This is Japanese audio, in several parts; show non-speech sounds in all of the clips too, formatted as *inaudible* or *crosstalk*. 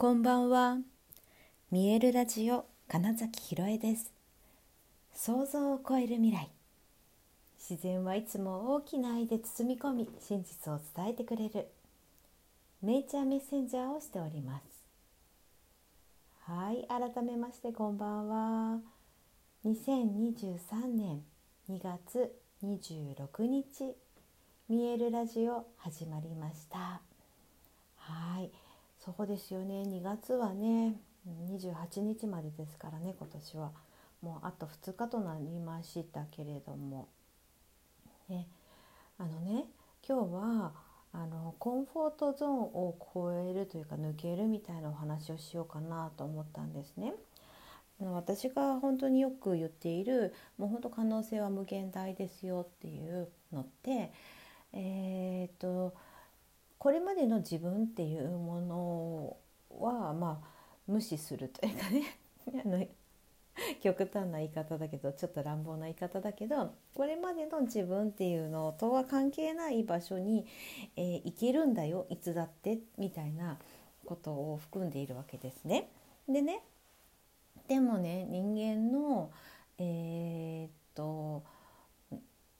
こんばんは。見えるラジオ金崎ひろえです。想像を超える未来。自然はいつも大きな愛で包み込み、真実を伝えてくれる。ネイチャーメッセンジャーをしております。はい、改めましてこんばんは。2023年2月26日、見えるラジオ始まりました。はい。そうですよね。2月はね28日までですからね今年は。もうあと2日となりましたけれども、ね、あのね今日はあのコンフォートゾーンを超えるというか抜けるみたいなお話をしようかなと思ったんですね。私が本当によく言っているもう本当可能性は無限大ですよっていうのってえー、っとこれまでの自分っていうものはまあ無視するというかね *laughs* あの極端な言い方だけどちょっと乱暴な言い方だけどこれまでの自分っていうのとは関係ない場所に、えー、行けるんだよいつだってみたいなことを含んでいるわけですね。でねでもね人間のえー、っと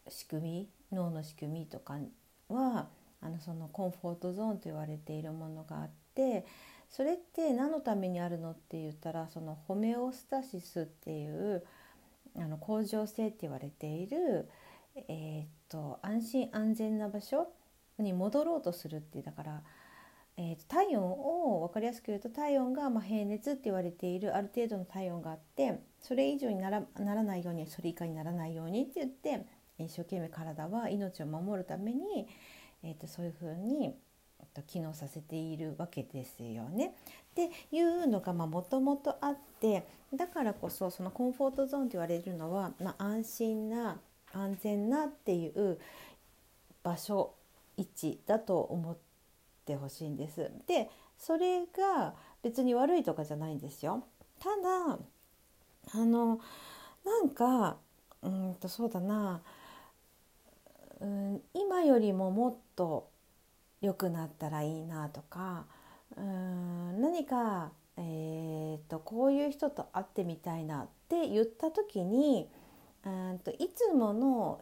仕組み脳の仕組みとかはそのコンフォートゾーンと言われているものがあってそれって何のためにあるのって言ったらそのホメオスタシスっていうあの恒常性って言われている、えー、っと安心安全な場所に戻ろうとするってだから、えー、と体温を分かりやすく言うと体温がまあ平熱って言われているある程度の体温があってそれ以上にならならないようにそれ以下にならないようにって言って一生懸命体は命を守るためにえー、とそういうふうに、機能させているわけですよね。っていうのがもともとあってだからこそそのコンフォートゾーンと言われるのは、まあ、安心な安全なっていう場所位置だと思ってほしいんです。でそれが別に悪いとかじゃないんですよ。ただあのなんかうんとそうだなうん今よりももっと良くなったらいいなとかうん何か、えーと、こういう人と会ってみたいなって言った時にうんといつもの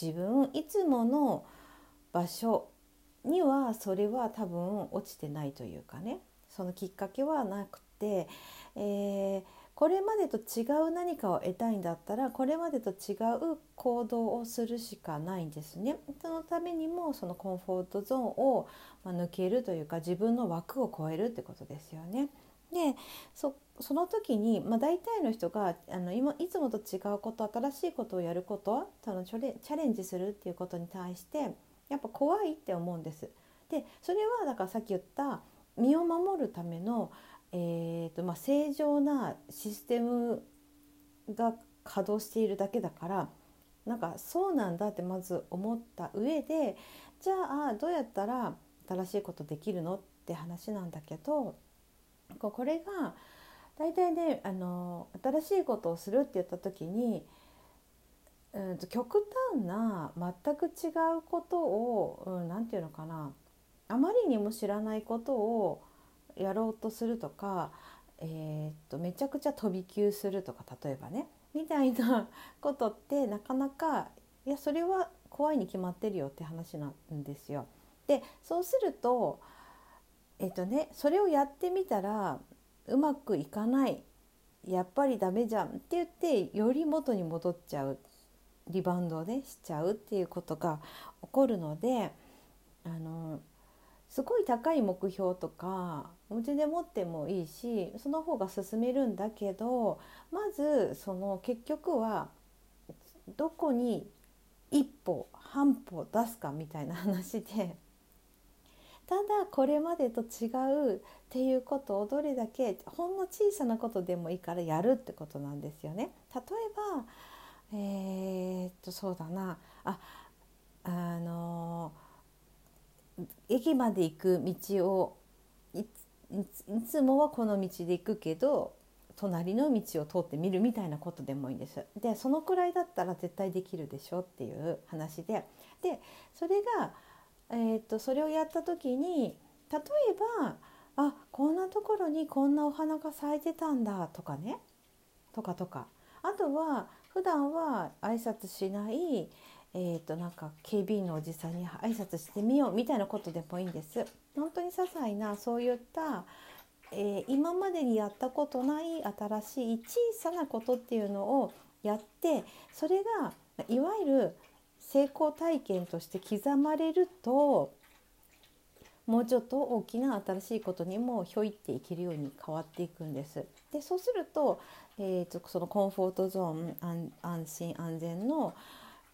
自分いつもの場所にはそれは多分落ちてないというかねそのきっかけはなくて、えー、これまでと違う何かを得たいんだったらこれまでと違う行動をするしかないんですね。そのためにもそのコンフォートゾーンを抜けるというか自分の枠を超えるってことですよね。でそその時に、まあ、大体の人があの今いつもと違うこと新しいことをやることそのチャレンジするっていうことに対してやっぱ怖いって思うんです。でそれはだからさっき言った身を守るためのえーとまあ、正常なシステムが稼働しているだけだからなんかそうなんだってまず思った上でじゃあどうやったら新しいことできるのって話なんだけどこれが大体ねあの新しいことをするって言った時に、うん、極端な全く違うことを何、うん、て言うのかなあまりにも知らないことをやろうとするとか、えー、っとめちゃくちゃ飛び級するとか例えばねみたいなことってなかなかいやそれは怖いに決まってるよって話なんですよ。でそうするとえー、っとねそれをやってみたらうまくいかないやっぱりダメじゃんって言ってより元に戻っちゃうリバウンドで、ね、しちゃうっていうことが起こるのであのすごい高い目標とかお家で持ってもいいしその方が進めるんだけどまずその結局はどこに一歩半歩出すかみたいな話でただこれまでと違うっていうことをどれだけほんの小さなことでもいいからやるってことなんですよね。例えばえー、っとそうだなああの駅まで行く道をいつもはこの道で行くけど隣の道を通ってみるみたいなことでもいいんです。でそのくらいだったら絶対できるでしょっていう話で。でそれが、えーと、とそれをやった時に例えばあこんなところにこんなお花が咲いてたんだとかね。とかとか。あとは普段は挨拶しないえーと、なんか警備員のおじさんに挨拶してみようみたいなことでもいいんです。本当に些細なそういった、えー、今までにやったことない新しい小さなことっていうのをやってそれがいわゆる成功体験として刻まれるともうちょっと大きな新しいことにもひょいっていけるように変わっていくんです。でそうすると,、えーと、そのコンフォートゾーン安心安全の、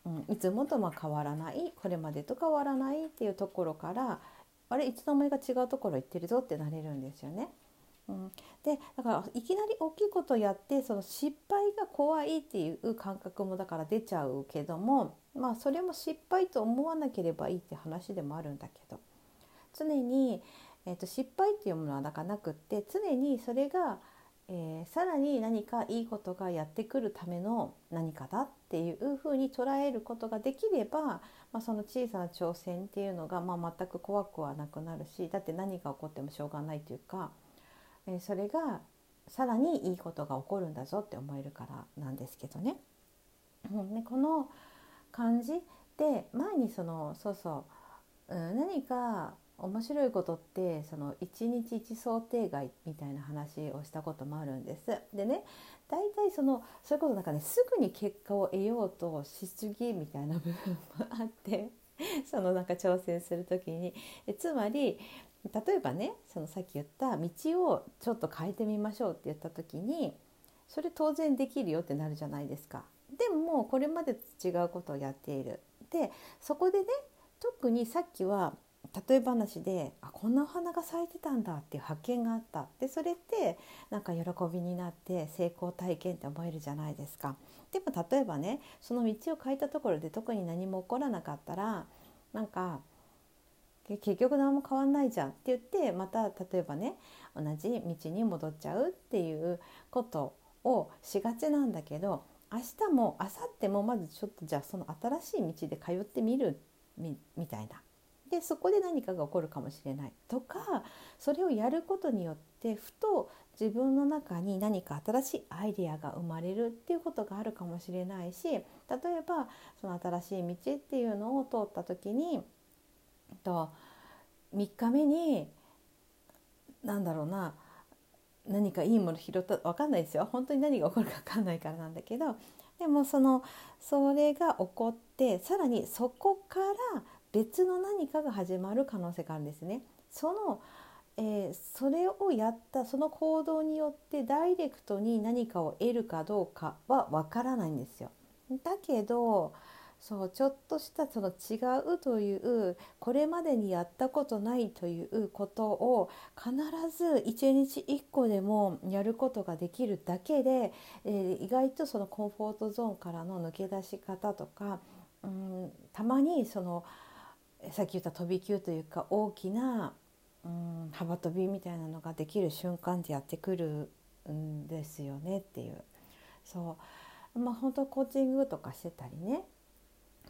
うん、いつもとま変わらないこれまでと変わらないっていうところからあれいつの間にか違うところ行ってるぞってなれるんですよね。うん、でだからいきなり大きいことやってその失敗が怖いっていう感覚もだから出ちゃうけどもまあそれも失敗と思わなければいいって話でもあるんだけど。常に、えーと、失敗っていうものはなかなくって常にそれが、えー、さらに何かいいことがやってくるための何かだっていうふうに捉えることができれば、まあ、その小さな挑戦っていうのが、まあ、全く怖くはなくなるしだって何が起こってもしょうがないというか。えそれがさらにいいことが起こるんだぞって思えるからなんですけどね。うん、でこの感じで前にそのそうそう、うん、何か面白いことってその一日一想定外みたいな話をしたこともあるんです。でね大体そのそういうことなんかねすぐに結果を得ようとしすぎみたいな部分もあって *laughs* そのなんか挑戦する時につまり例えばねそのさっき言った道をちょっと変えてみましょうって言った時にそれ当然できるよってなるじゃないですか。でもこれまでと違うことをやっている。でそこでね特にさっきは例え話であこんなお花が咲いてたんだっていう発見があったでそれってなんか喜びになって成功体験って思えるじゃないですか。でも例えばねその道を変えたところで特に何も起こらなかったらなんか結局何も変わんないじゃんって言ってまた例えばね同じ道に戻っちゃうっていうことをしがちなんだけど明日も明後日もまずちょっとじゃあその新しい道で通ってみるみみたいな。でそこで何かが起こるかもしれないとかそれをやることによってふと自分の中に何か新しいアイデアが生まれるっていうことがあるかもしれないし例えばその新しい道っていうのを通った時にと3日目に何だろうな何かいいもの拾った分かんないですよ。本当に何が起こるか分かんないからなんだけどでもそのそれが起こってさらにそこから別の何かが始まる可能性があるんですね。そのえー、それをやったその行動によってダイレクトに何かを得るかどうかはわからないんですよ。だけどそうちょっとしたその違うというこれまでにやったことないということを必ず一日一個でもやることができるだけで、えー、意外とそのコンフォートゾーンからの抜け出し方とか、うん、たまにそのさっき言った飛び級というか大きな、うん、幅跳びみたいなのができる瞬間ってやってくるんですよねっていう。そうまあ、本当コーチングとかしてたりね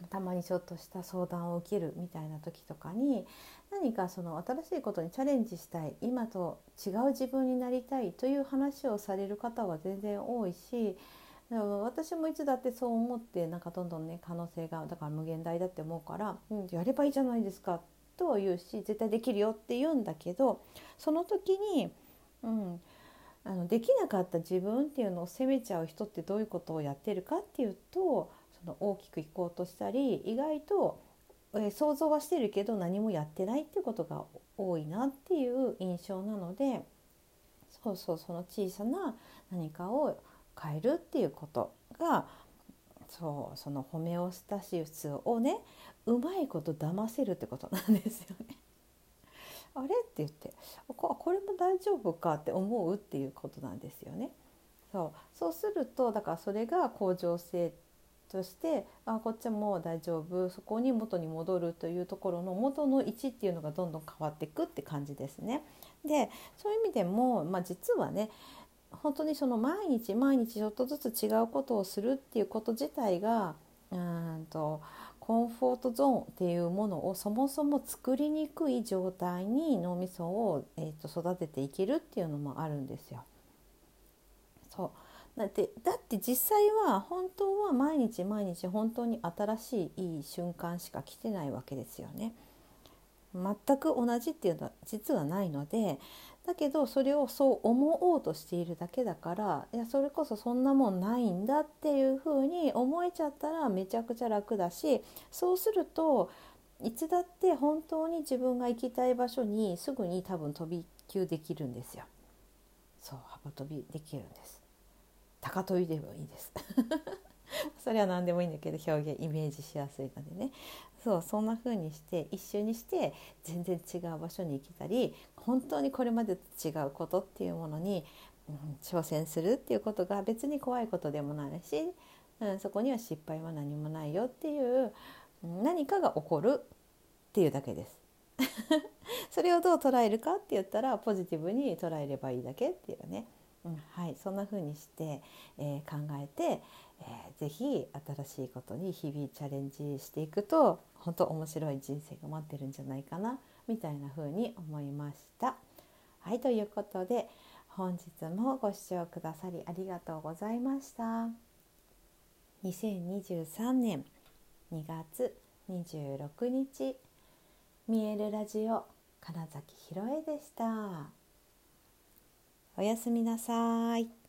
たまにちょっとした相談を受けるみたいな時とかに何かその新しいことにチャレンジしたい今と違う自分になりたいという話をされる方は全然多いし私もいつだってそう思ってなんかどんどんね可能性がだから無限大だって思うから、うん、やればいいじゃないですかとは言うし絶対できるよって言うんだけどその時に、うん、あのできなかった自分っていうのを責めちゃう人ってどういうことをやってるかっていうとその大きくいこうとしたり意外と、えー、想像はしてるけど何もやってないっていうことが多いなっていう印象なのでそうそうその小さな何かを変えるっていうことがそうそのホメオスタシスをねうまいこと騙せるってことなんですよね。*laughs* あれって言ってこれも大丈夫かって思うっていうことなんですよね。そうそうするとだからそれが恒常性としてあこっちも大丈夫そこに元に戻るというところの元の位置っていうのがどんどん変わっていくって感じですね。でそういう意味でも、まあ、実はね本当にその毎日毎日ちょっとずつ違うことをするっていうこと自体がうんとコンフォートゾーンっていうものをそもそも作りにくい状態に脳みそを、えー、と育てていけるっていうのもあるんですよ。そうだってだって実際は本当は毎日毎日本当に新しいいい瞬間しか来てないわけですよね。全く同じっていうのは実はないのでだけどそれをそう思おうとしているだけだからいやそれこそそんなもんないんだっていうふうに思えちゃったらめちゃくちゃ楽だしそうするといつだって本当に自分が行きたい場所にすぐに多分飛び級できるんですよ。そう幅跳びできるんです。高跳びでもいいです *laughs* *laughs* それは何でもいいんだけど表現イメージしやすいのでねそうそんな風にして一緒にして全然違う場所に行けたり本当にこれまでと違うことっていうものに、うん、挑戦するっていうことが別に怖いことでもないし、うん、そこには失敗は何もないよっていう何かが起こるっていうだけです。*laughs* それをどう捉えるかって言ったらポジティブに捉えればいいだけっていうね。うん、はい、そんな風にして、えー、考えて、えー、ぜ新しいことに日々チャレンジしていくと本当面白い人生が待ってるんじゃないかなみたいな風に思いました。はいということで本日もご視聴くださりありがとうございました。2023年2月26日見えるラジオ金崎ひろえでした。おやすみなさい。